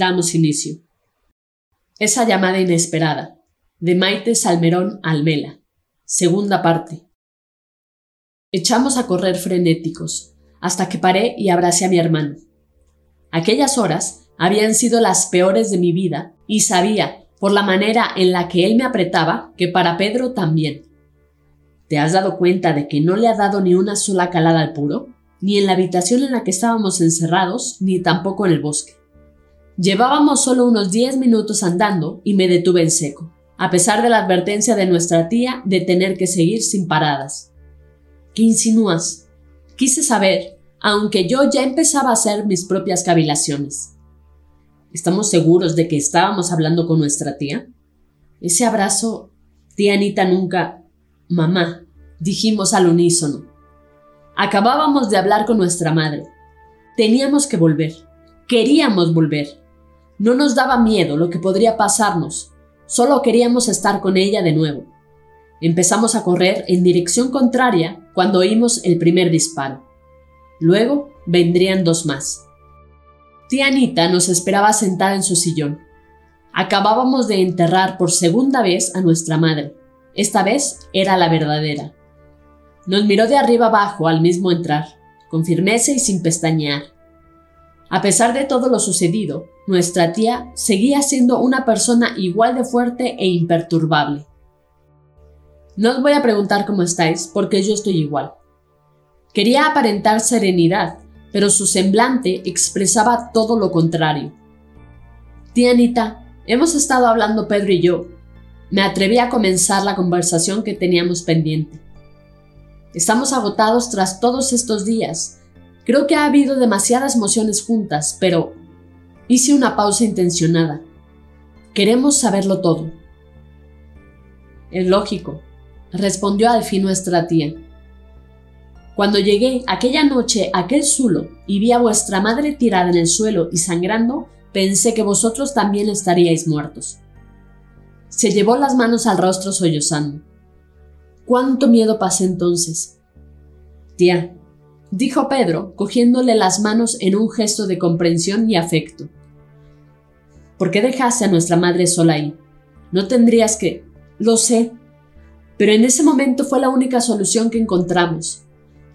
damos inicio. Esa llamada inesperada, de Maite Salmerón Almela. Segunda parte. Echamos a correr frenéticos, hasta que paré y abracé a mi hermano. Aquellas horas habían sido las peores de mi vida y sabía, por la manera en la que él me apretaba, que para Pedro también. ¿Te has dado cuenta de que no le ha dado ni una sola calada al puro? Ni en la habitación en la que estábamos encerrados, ni tampoco en el bosque. Llevábamos solo unos diez minutos andando y me detuve en seco, a pesar de la advertencia de nuestra tía de tener que seguir sin paradas. ¿Qué insinúas? Quise saber, aunque yo ya empezaba a hacer mis propias cavilaciones. ¿Estamos seguros de que estábamos hablando con nuestra tía? Ese abrazo, tía Anita nunca, Mamá, dijimos al unísono. Acabábamos de hablar con nuestra madre. Teníamos que volver. Queríamos volver. No nos daba miedo lo que podría pasarnos. Solo queríamos estar con ella de nuevo. Empezamos a correr en dirección contraria cuando oímos el primer disparo. Luego vendrían dos más. Tía Anita nos esperaba sentada en su sillón. Acabábamos de enterrar por segunda vez a nuestra madre. Esta vez era la verdadera. Nos miró de arriba abajo al mismo entrar, con firmeza y sin pestañear. A pesar de todo lo sucedido, nuestra tía seguía siendo una persona igual de fuerte e imperturbable. No os voy a preguntar cómo estáis, porque yo estoy igual. Quería aparentar serenidad, pero su semblante expresaba todo lo contrario. Tía Anita, hemos estado hablando Pedro y yo, me atreví a comenzar la conversación que teníamos pendiente. Estamos agotados tras todos estos días. Creo que ha habido demasiadas emociones juntas, pero hice una pausa intencionada. Queremos saberlo todo. Es lógico, respondió al fin nuestra tía. Cuando llegué aquella noche a aquel zulo y vi a vuestra madre tirada en el suelo y sangrando, pensé que vosotros también estaríais muertos. Se llevó las manos al rostro sollozando. ¿Cuánto miedo pasé entonces? Tía, dijo Pedro, cogiéndole las manos en un gesto de comprensión y afecto. ¿Por qué dejaste a nuestra madre sola ahí? No tendrías que... Lo sé, pero en ese momento fue la única solución que encontramos.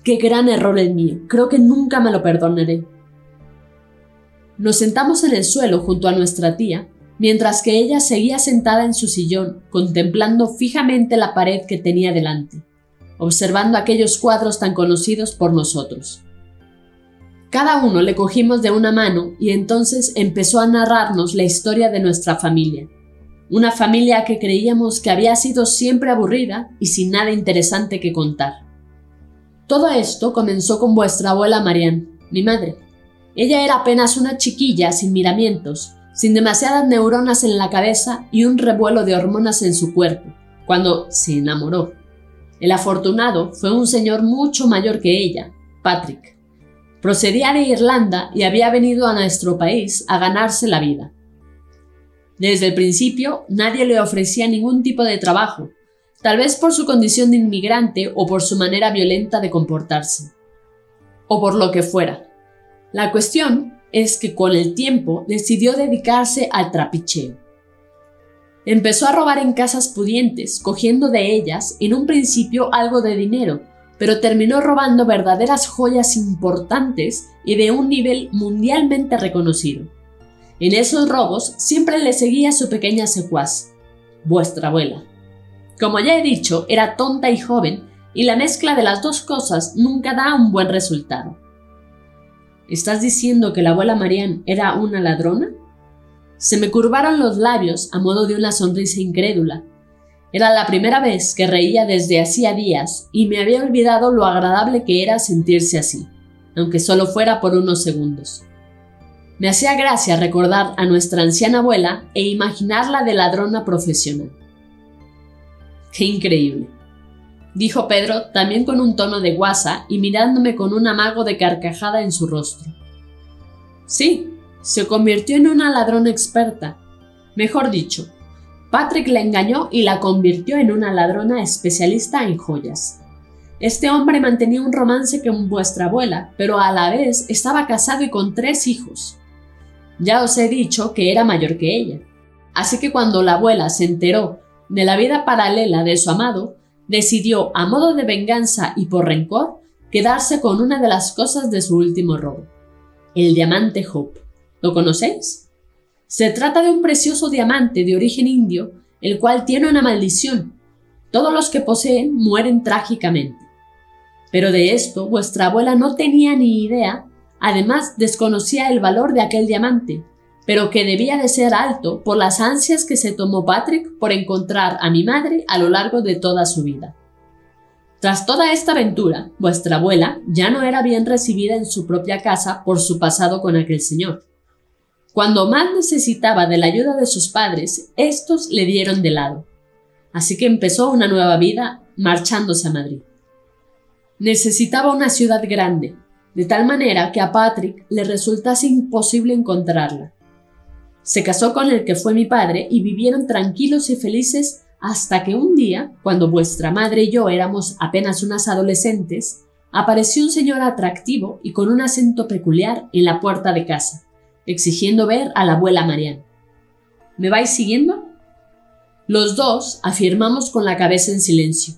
Qué gran error el mío. Creo que nunca me lo perdonaré. Nos sentamos en el suelo junto a nuestra tía mientras que ella seguía sentada en su sillón, contemplando fijamente la pared que tenía delante, observando aquellos cuadros tan conocidos por nosotros. Cada uno le cogimos de una mano y entonces empezó a narrarnos la historia de nuestra familia, una familia que creíamos que había sido siempre aburrida y sin nada interesante que contar. Todo esto comenzó con vuestra abuela Marianne, mi madre. Ella era apenas una chiquilla sin miramientos, sin demasiadas neuronas en la cabeza y un revuelo de hormonas en su cuerpo, cuando se enamoró. El afortunado fue un señor mucho mayor que ella, Patrick. Procedía de Irlanda y había venido a nuestro país a ganarse la vida. Desde el principio nadie le ofrecía ningún tipo de trabajo, tal vez por su condición de inmigrante o por su manera violenta de comportarse. O por lo que fuera. La cuestión es que con el tiempo decidió dedicarse al trapicheo. Empezó a robar en casas pudientes, cogiendo de ellas en un principio algo de dinero, pero terminó robando verdaderas joyas importantes y de un nivel mundialmente reconocido. En esos robos siempre le seguía su pequeña secuaz, vuestra abuela. Como ya he dicho, era tonta y joven, y la mezcla de las dos cosas nunca da un buen resultado. ¿Estás diciendo que la abuela Marianne era una ladrona? Se me curvaron los labios a modo de una sonrisa incrédula. Era la primera vez que reía desde hacía días y me había olvidado lo agradable que era sentirse así, aunque solo fuera por unos segundos. Me hacía gracia recordar a nuestra anciana abuela e imaginarla de ladrona profesional. ¡Qué increíble! dijo Pedro también con un tono de guasa y mirándome con un amago de carcajada en su rostro. Sí, se convirtió en una ladrona experta. Mejor dicho, Patrick la engañó y la convirtió en una ladrona especialista en joyas. Este hombre mantenía un romance con vuestra abuela, pero a la vez estaba casado y con tres hijos. Ya os he dicho que era mayor que ella. Así que cuando la abuela se enteró de la vida paralela de su amado, decidió, a modo de venganza y por rencor, quedarse con una de las cosas de su último robo, el diamante Hope. ¿Lo conocéis? Se trata de un precioso diamante de origen indio, el cual tiene una maldición. Todos los que poseen mueren trágicamente. Pero de esto vuestra abuela no tenía ni idea, además desconocía el valor de aquel diamante, pero que debía de ser alto por las ansias que se tomó Patrick por encontrar a mi madre a lo largo de toda su vida. Tras toda esta aventura, vuestra abuela ya no era bien recibida en su propia casa por su pasado con aquel señor. Cuando más necesitaba de la ayuda de sus padres, estos le dieron de lado. Así que empezó una nueva vida marchándose a Madrid. Necesitaba una ciudad grande, de tal manera que a Patrick le resultase imposible encontrarla. Se casó con el que fue mi padre y vivieron tranquilos y felices hasta que un día, cuando vuestra madre y yo éramos apenas unas adolescentes, apareció un señor atractivo y con un acento peculiar en la puerta de casa, exigiendo ver a la abuela Mariana. ¿Me vais siguiendo? Los dos afirmamos con la cabeza en silencio.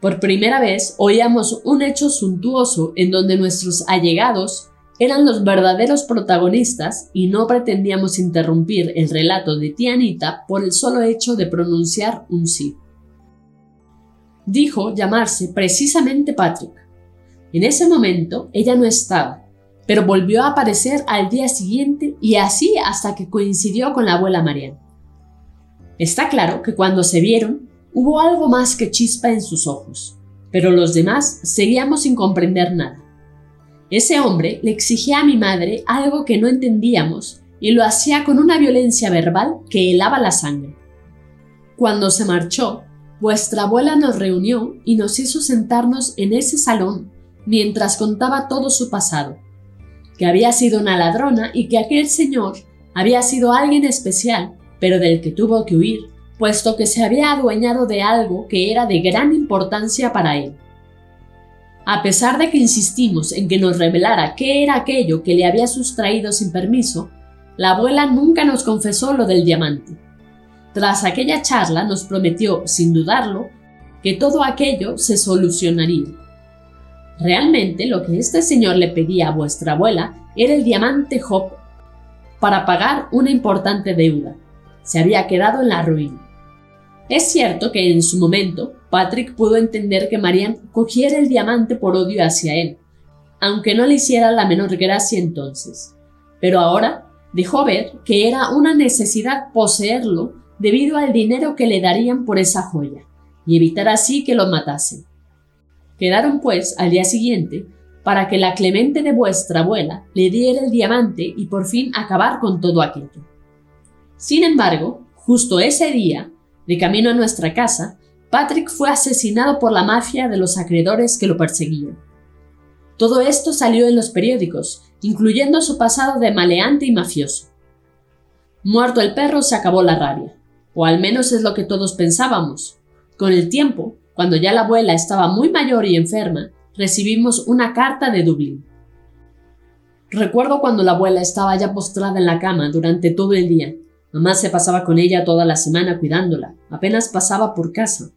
Por primera vez oíamos un hecho suntuoso en donde nuestros allegados eran los verdaderos protagonistas y no pretendíamos interrumpir el relato de tía Anita por el solo hecho de pronunciar un sí. Dijo llamarse precisamente Patrick. En ese momento ella no estaba, pero volvió a aparecer al día siguiente y así hasta que coincidió con la abuela Mariana. Está claro que cuando se vieron hubo algo más que chispa en sus ojos, pero los demás seguíamos sin comprender nada. Ese hombre le exigía a mi madre algo que no entendíamos y lo hacía con una violencia verbal que helaba la sangre. Cuando se marchó, vuestra abuela nos reunió y nos hizo sentarnos en ese salón mientras contaba todo su pasado, que había sido una ladrona y que aquel señor había sido alguien especial, pero del que tuvo que huir, puesto que se había adueñado de algo que era de gran importancia para él. A pesar de que insistimos en que nos revelara qué era aquello que le había sustraído sin permiso, la abuela nunca nos confesó lo del diamante. Tras aquella charla nos prometió, sin dudarlo, que todo aquello se solucionaría. Realmente lo que este señor le pedía a vuestra abuela era el diamante Hop para pagar una importante deuda. Se había quedado en la ruina. Es cierto que en su momento Patrick pudo entender que Marianne cogiera el diamante por odio hacia él, aunque no le hiciera la menor gracia entonces. Pero ahora dejó ver que era una necesidad poseerlo debido al dinero que le darían por esa joya, y evitar así que lo matasen. Quedaron pues al día siguiente para que la clemente de vuestra abuela le diera el diamante y por fin acabar con todo aquello. Sin embargo, justo ese día, de camino a nuestra casa, Patrick fue asesinado por la mafia de los acreedores que lo perseguían. Todo esto salió en los periódicos, incluyendo su pasado de maleante y mafioso. Muerto el perro se acabó la rabia, o al menos es lo que todos pensábamos. Con el tiempo, cuando ya la abuela estaba muy mayor y enferma, recibimos una carta de Dublín. Recuerdo cuando la abuela estaba ya postrada en la cama durante todo el día, Mamá se pasaba con ella toda la semana cuidándola, apenas pasaba por casa.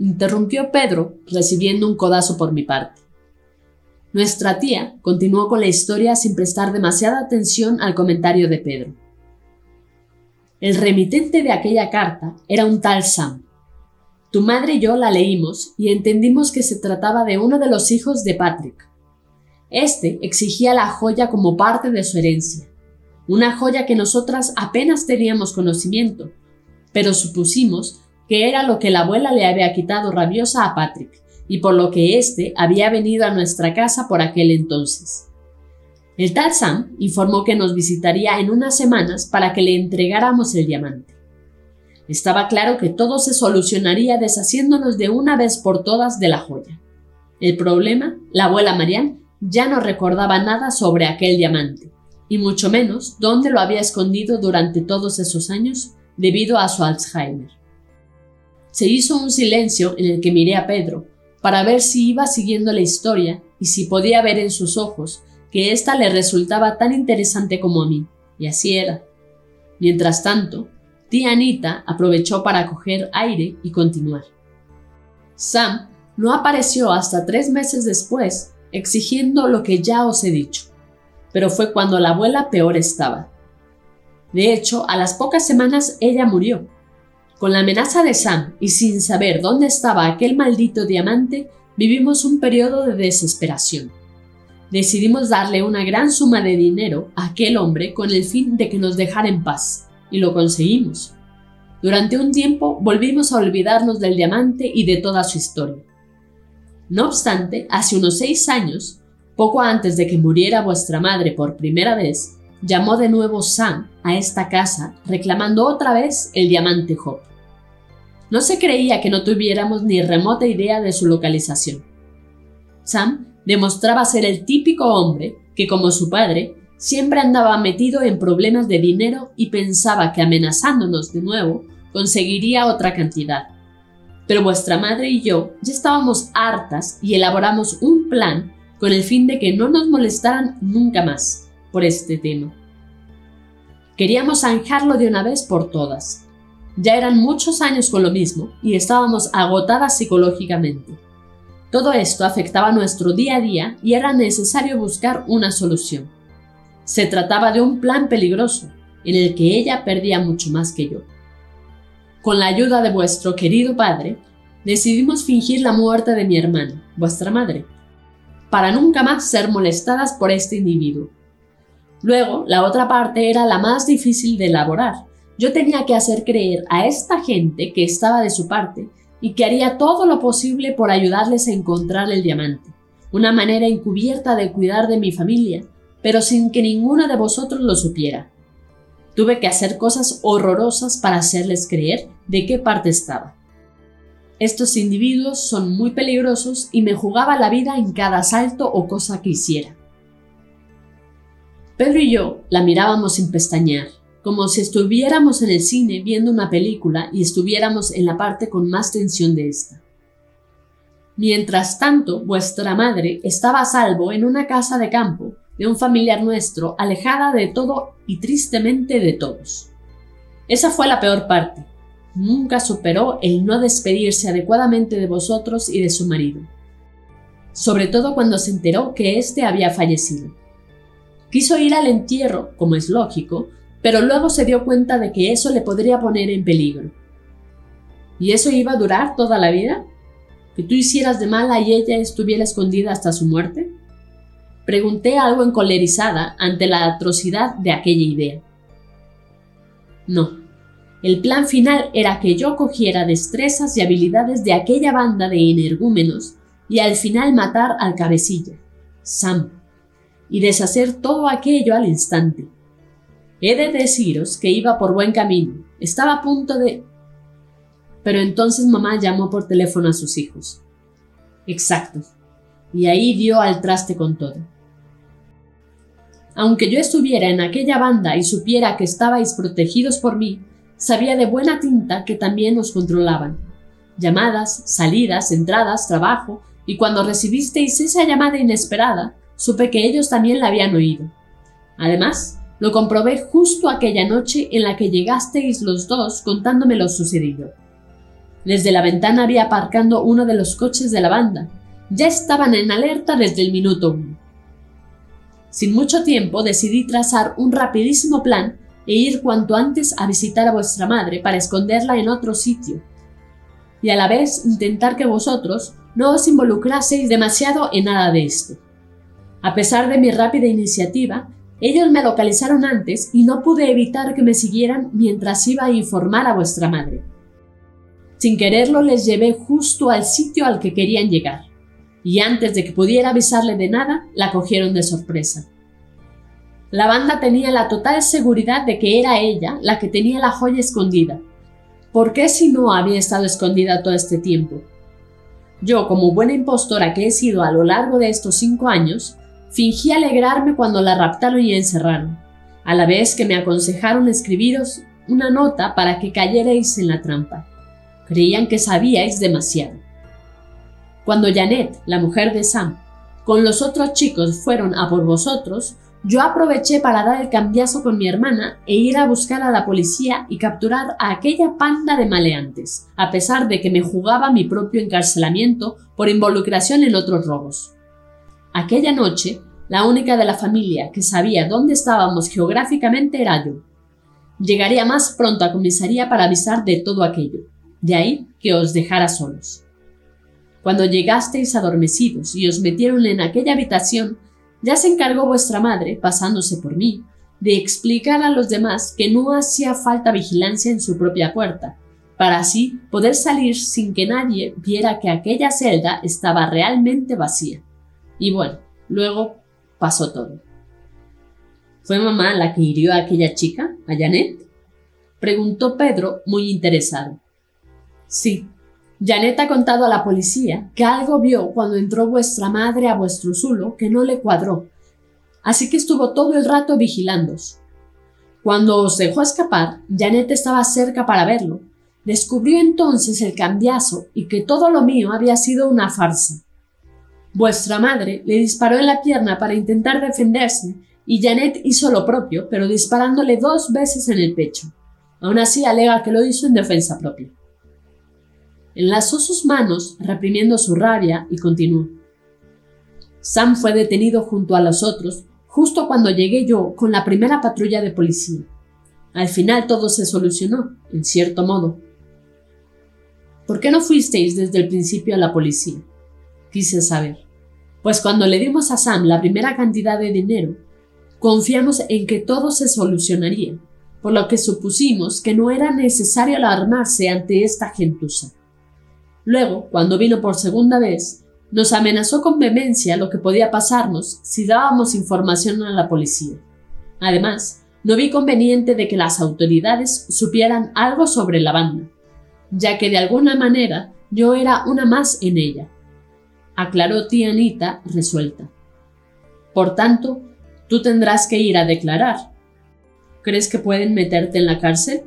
Interrumpió Pedro, recibiendo un codazo por mi parte. Nuestra tía continuó con la historia sin prestar demasiada atención al comentario de Pedro. El remitente de aquella carta era un tal Sam. Tu madre y yo la leímos y entendimos que se trataba de uno de los hijos de Patrick. Este exigía la joya como parte de su herencia una joya que nosotras apenas teníamos conocimiento, pero supusimos que era lo que la abuela le había quitado rabiosa a Patrick, y por lo que éste había venido a nuestra casa por aquel entonces. El tal Sam informó que nos visitaría en unas semanas para que le entregáramos el diamante. Estaba claro que todo se solucionaría deshaciéndonos de una vez por todas de la joya. El problema, la abuela Marianne ya no recordaba nada sobre aquel diamante, y mucho menos dónde lo había escondido durante todos esos años debido a su Alzheimer. Se hizo un silencio en el que miré a Pedro para ver si iba siguiendo la historia y si podía ver en sus ojos que ésta le resultaba tan interesante como a mí, y así era. Mientras tanto, Tía Anita aprovechó para coger aire y continuar. Sam no apareció hasta tres meses después, exigiendo lo que ya os he dicho, pero fue cuando la abuela peor estaba. De hecho, a las pocas semanas ella murió. Con la amenaza de Sam y sin saber dónde estaba aquel maldito diamante, vivimos un periodo de desesperación. Decidimos darle una gran suma de dinero a aquel hombre con el fin de que nos dejara en paz y lo conseguimos. Durante un tiempo volvimos a olvidarnos del diamante y de toda su historia. No obstante, hace unos seis años, poco antes de que muriera vuestra madre por primera vez, llamó de nuevo Sam a esta casa reclamando otra vez el diamante Hop. No se creía que no tuviéramos ni remota idea de su localización. Sam demostraba ser el típico hombre que, como su padre, Siempre andaba metido en problemas de dinero y pensaba que amenazándonos de nuevo conseguiría otra cantidad. Pero vuestra madre y yo ya estábamos hartas y elaboramos un plan con el fin de que no nos molestaran nunca más por este tema. Queríamos zanjarlo de una vez por todas. Ya eran muchos años con lo mismo y estábamos agotadas psicológicamente. Todo esto afectaba nuestro día a día y era necesario buscar una solución. Se trataba de un plan peligroso, en el que ella perdía mucho más que yo. Con la ayuda de vuestro querido padre, decidimos fingir la muerte de mi hermana, vuestra madre, para nunca más ser molestadas por este individuo. Luego, la otra parte era la más difícil de elaborar. Yo tenía que hacer creer a esta gente que estaba de su parte y que haría todo lo posible por ayudarles a encontrar el diamante, una manera encubierta de cuidar de mi familia pero sin que ninguno de vosotros lo supiera. Tuve que hacer cosas horrorosas para hacerles creer de qué parte estaba. Estos individuos son muy peligrosos y me jugaba la vida en cada salto o cosa que hiciera. Pedro y yo la mirábamos sin pestañear, como si estuviéramos en el cine viendo una película y estuviéramos en la parte con más tensión de esta. Mientras tanto, vuestra madre estaba a salvo en una casa de campo de un familiar nuestro, alejada de todo y tristemente de todos. Esa fue la peor parte. Nunca superó el no despedirse adecuadamente de vosotros y de su marido, sobre todo cuando se enteró que éste había fallecido. Quiso ir al entierro, como es lógico, pero luego se dio cuenta de que eso le podría poner en peligro. ¿Y eso iba a durar toda la vida? ¿Que tú hicieras de mala y ella estuviera escondida hasta su muerte? Pregunté algo encolerizada ante la atrocidad de aquella idea. No. El plan final era que yo cogiera destrezas y habilidades de aquella banda de energúmenos y al final matar al cabecilla, Sam, y deshacer todo aquello al instante. He de deciros que iba por buen camino, estaba a punto de... Pero entonces mamá llamó por teléfono a sus hijos. Exacto. Y ahí dio al traste con todo. Aunque yo estuviera en aquella banda y supiera que estabais protegidos por mí, sabía de buena tinta que también os controlaban. Llamadas, salidas, entradas, trabajo, y cuando recibisteis esa llamada inesperada, supe que ellos también la habían oído. Además, lo comprobé justo aquella noche en la que llegasteis los dos contándome lo sucedido. Desde la ventana había aparcando uno de los coches de la banda. Ya estaban en alerta desde el minuto uno. Sin mucho tiempo decidí trazar un rapidísimo plan e ir cuanto antes a visitar a vuestra madre para esconderla en otro sitio, y a la vez intentar que vosotros no os involucraseis demasiado en nada de esto. A pesar de mi rápida iniciativa, ellos me localizaron antes y no pude evitar que me siguieran mientras iba a informar a vuestra madre. Sin quererlo les llevé justo al sitio al que querían llegar y antes de que pudiera avisarle de nada, la cogieron de sorpresa. La banda tenía la total seguridad de que era ella la que tenía la joya escondida. ¿Por qué si no había estado escondida todo este tiempo? Yo, como buena impostora que he sido a lo largo de estos cinco años, fingí alegrarme cuando la raptaron y encerraron, a la vez que me aconsejaron escribiros una nota para que cayerais en la trampa. Creían que sabíais demasiado. Cuando Janet, la mujer de Sam, con los otros chicos fueron a por vosotros, yo aproveché para dar el cambiazo con mi hermana e ir a buscar a la policía y capturar a aquella panda de maleantes, a pesar de que me jugaba mi propio encarcelamiento por involucración en otros robos. Aquella noche, la única de la familia que sabía dónde estábamos geográficamente era yo. Llegaría más pronto a comisaría para avisar de todo aquello, de ahí que os dejara solos. Cuando llegasteis adormecidos y os metieron en aquella habitación, ya se encargó vuestra madre, pasándose por mí, de explicar a los demás que no hacía falta vigilancia en su propia puerta, para así poder salir sin que nadie viera que aquella celda estaba realmente vacía. Y bueno, luego pasó todo. ¿Fue mamá la que hirió a aquella chica, a Janet? Preguntó Pedro, muy interesado. Sí, Janet ha contado a la policía que algo vio cuando entró vuestra madre a vuestro zulo que no le cuadró, así que estuvo todo el rato vigilándos. Cuando os dejó escapar, Janet estaba cerca para verlo. Descubrió entonces el cambiazo y que todo lo mío había sido una farsa. Vuestra madre le disparó en la pierna para intentar defenderse y Janet hizo lo propio, pero disparándole dos veces en el pecho. Aún así alega que lo hizo en defensa propia. Enlazó sus manos, reprimiendo su rabia, y continuó. Sam fue detenido junto a los otros justo cuando llegué yo con la primera patrulla de policía. Al final todo se solucionó, en cierto modo. ¿Por qué no fuisteis desde el principio a la policía? Quise saber. Pues cuando le dimos a Sam la primera cantidad de dinero, confiamos en que todo se solucionaría, por lo que supusimos que no era necesario alarmarse ante esta gentuza. Luego, cuando vino por segunda vez, nos amenazó con vehemencia lo que podía pasarnos si dábamos información a la policía. Además, no vi conveniente de que las autoridades supieran algo sobre la banda, ya que de alguna manera yo era una más en ella. Aclaró tía Anita resuelta. Por tanto, tú tendrás que ir a declarar. ¿Crees que pueden meterte en la cárcel?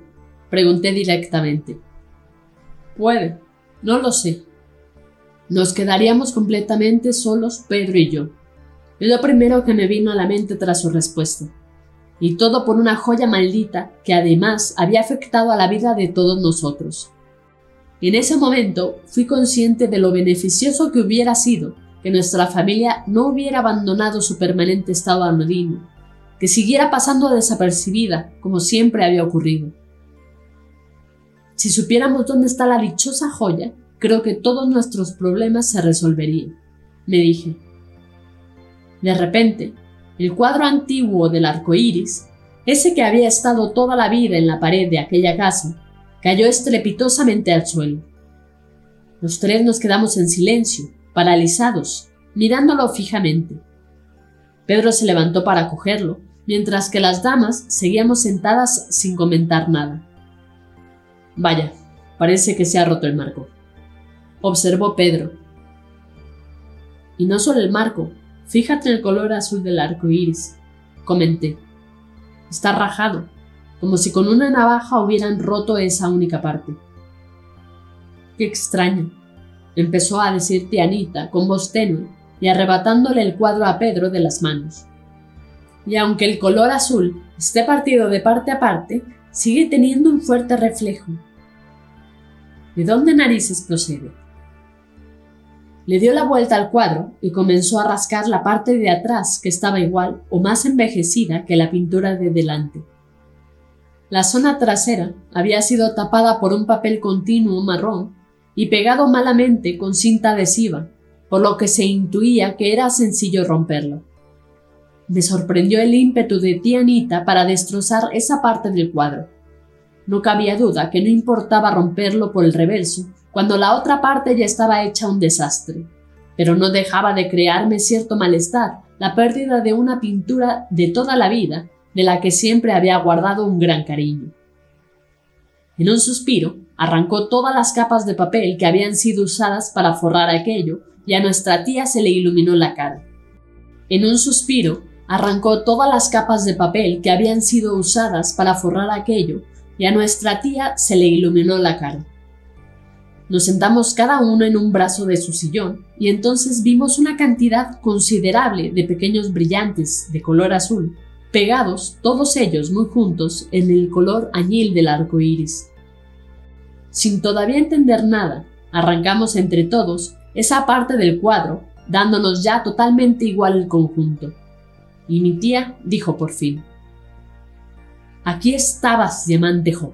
Pregunté directamente. Puede, no lo sé. Nos quedaríamos completamente solos Pedro y yo. Es lo primero que me vino a la mente tras su respuesta. Y todo por una joya maldita que además había afectado a la vida de todos nosotros. En ese momento fui consciente de lo beneficioso que hubiera sido que nuestra familia no hubiera abandonado su permanente estado anodino, que siguiera pasando desapercibida como siempre había ocurrido. Si supiéramos dónde está la dichosa joya, creo que todos nuestros problemas se resolverían, me dije. De repente, el cuadro antiguo del arco iris, ese que había estado toda la vida en la pared de aquella casa, cayó estrepitosamente al suelo. Los tres nos quedamos en silencio, paralizados, mirándolo fijamente. Pedro se levantó para cogerlo, mientras que las damas seguíamos sentadas sin comentar nada. Vaya, parece que se ha roto el marco. Observó Pedro. Y no solo el marco, fíjate en el color azul del arco iris, comenté. Está rajado, como si con una navaja hubieran roto esa única parte. Qué extraño, empezó a decir Tianita con voz tenue y arrebatándole el cuadro a Pedro de las manos. Y aunque el color azul esté partido de parte a parte, sigue teniendo un fuerte reflejo. ¿De dónde narices procede? Le dio la vuelta al cuadro y comenzó a rascar la parte de atrás que estaba igual o más envejecida que la pintura de delante. La zona trasera había sido tapada por un papel continuo marrón y pegado malamente con cinta adhesiva, por lo que se intuía que era sencillo romperlo. Me sorprendió el ímpetu de tía Anita para destrozar esa parte del cuadro. No cabía duda que no importaba romperlo por el reverso, cuando la otra parte ya estaba hecha un desastre, pero no dejaba de crearme cierto malestar la pérdida de una pintura de toda la vida de la que siempre había guardado un gran cariño. En un suspiro, arrancó todas las capas de papel que habían sido usadas para forrar aquello y a nuestra tía se le iluminó la cara. En un suspiro, arrancó todas las capas de papel que habían sido usadas para forrar aquello y a nuestra tía se le iluminó la cara. Nos sentamos cada uno en un brazo de su sillón y entonces vimos una cantidad considerable de pequeños brillantes de color azul, pegados todos ellos muy juntos en el color añil del arco iris. Sin todavía entender nada, arrancamos entre todos esa parte del cuadro, dándonos ya totalmente igual el conjunto. Y mi tía dijo por fin: Aquí estabas, diamante Hop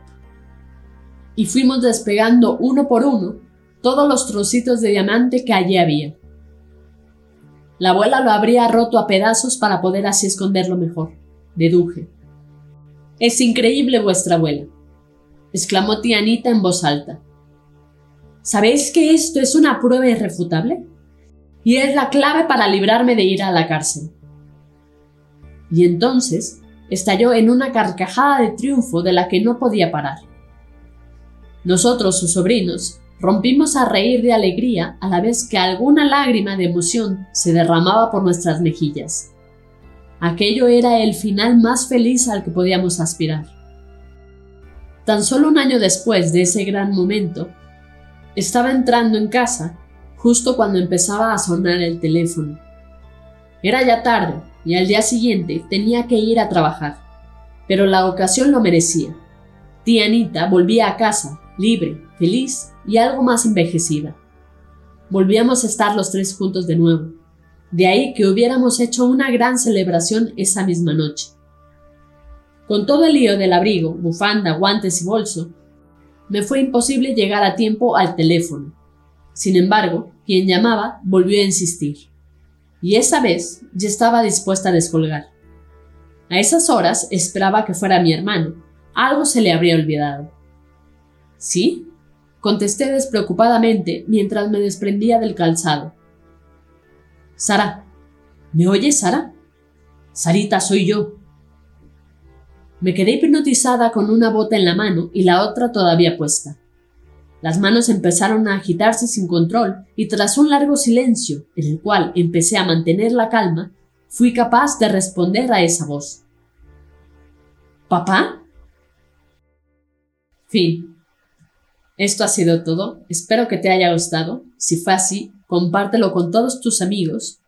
y fuimos despegando uno por uno todos los trocitos de diamante que allí había. La abuela lo habría roto a pedazos para poder así esconderlo mejor, deduje. Es increíble vuestra abuela, exclamó tía Anita en voz alta. ¿Sabéis que esto es una prueba irrefutable? Y es la clave para librarme de ir a la cárcel. Y entonces estalló en una carcajada de triunfo de la que no podía parar. Nosotros, sus sobrinos, rompimos a reír de alegría a la vez que alguna lágrima de emoción se derramaba por nuestras mejillas. Aquello era el final más feliz al que podíamos aspirar. Tan solo un año después de ese gran momento, estaba entrando en casa justo cuando empezaba a sonar el teléfono. Era ya tarde y al día siguiente tenía que ir a trabajar, pero la ocasión lo merecía. Tía Anita volvía a casa libre, feliz y algo más envejecida. Volvíamos a estar los tres juntos de nuevo. De ahí que hubiéramos hecho una gran celebración esa misma noche. Con todo el lío del abrigo, bufanda, guantes y bolso, me fue imposible llegar a tiempo al teléfono. Sin embargo, quien llamaba volvió a insistir. Y esa vez ya estaba dispuesta a descolgar. A esas horas esperaba que fuera mi hermano. Algo se le habría olvidado. ¿Sí? contesté despreocupadamente mientras me desprendía del calzado. Sara, ¿me oyes, Sara? Sarita, soy yo. Me quedé hipnotizada con una bota en la mano y la otra todavía puesta. Las manos empezaron a agitarse sin control y tras un largo silencio, en el cual empecé a mantener la calma, fui capaz de responder a esa voz. ¿Papá? Fin. Esto ha sido todo, espero que te haya gustado. Si fue así, compártelo con todos tus amigos.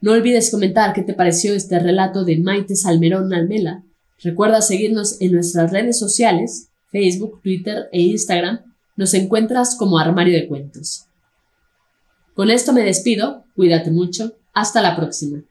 No olvides comentar qué te pareció este relato de Maite Salmerón Almela. Recuerda seguirnos en nuestras redes sociales, Facebook, Twitter e Instagram. Nos encuentras como Armario de Cuentos. Con esto me despido, cuídate mucho, hasta la próxima.